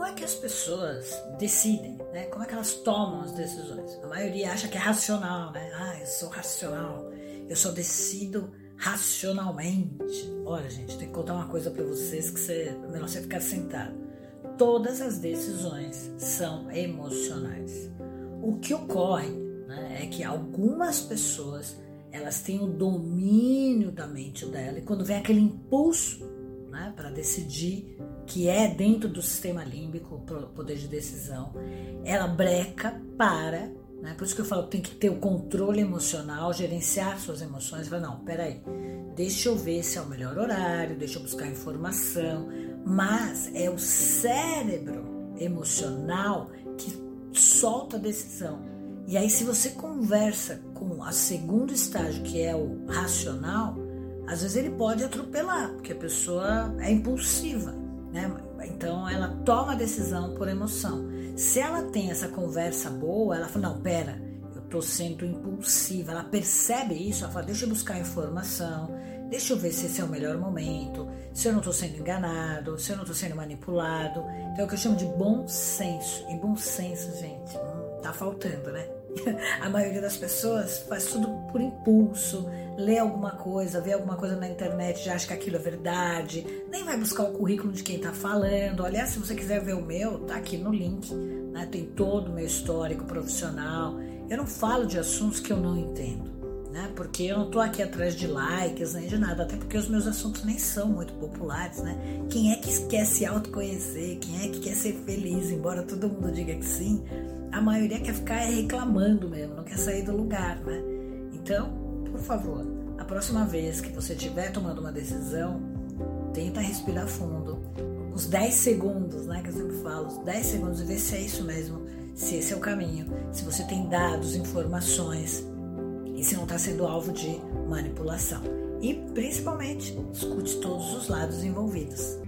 como é que as pessoas decidem, né? Como é que elas tomam as decisões? A maioria acha que é racional, né? Ah, eu sou racional, eu só decido racionalmente. Olha, gente, tem que contar uma coisa para vocês que você, é melhor você ficar sentado. Todas as decisões são emocionais. O que ocorre né, é que algumas pessoas elas têm o domínio da mente dela e quando vem aquele impulso né, para decidir que é dentro do sistema límbico, o poder de decisão, ela breca para né? Por isso que eu falo que tem que ter o controle emocional, gerenciar suas emoções. Fala, não, peraí, deixa eu ver se é o melhor horário, deixa eu buscar informação. Mas é o cérebro emocional que solta a decisão. E aí, se você conversa com a segundo estágio, que é o racional, às vezes ele pode atropelar, porque a pessoa é impulsiva, né? Então ela toma a decisão por emoção. Se ela tem essa conversa boa, ela fala: não, pera, eu tô sendo impulsiva. Ela percebe isso, ela fala: deixa eu buscar informação, deixa eu ver se esse é o melhor momento, se eu não estou sendo enganado, se eu não estou sendo manipulado. Então é o que eu chamo de bom senso. E bom senso, gente, hum, tá faltando, né? A maioria das pessoas faz tudo por impulso, lê alguma coisa, vê alguma coisa na internet, já acha que aquilo é verdade, nem vai buscar o currículo de quem está falando. Aliás, se você quiser ver o meu, tá aqui no link, né? tem todo o meu histórico profissional. Eu não falo de assuntos que eu não entendo. Né? Porque eu não estou aqui atrás de likes nem de nada, até porque os meus assuntos nem são muito populares, né? Quem é que quer se autoconhecer? Quem é que quer ser feliz? Embora todo mundo diga que sim, a maioria quer ficar reclamando mesmo, não quer sair do lugar, né? Então, por favor, a próxima vez que você estiver tomando uma decisão, tenta respirar fundo. Uns 10 segundos, né? Que eu sempre falo, os 10 segundos e ver se é isso mesmo, se esse é o caminho, se você tem dados, informações e se não está sendo alvo de manipulação. E principalmente, escute todos os lados envolvidos.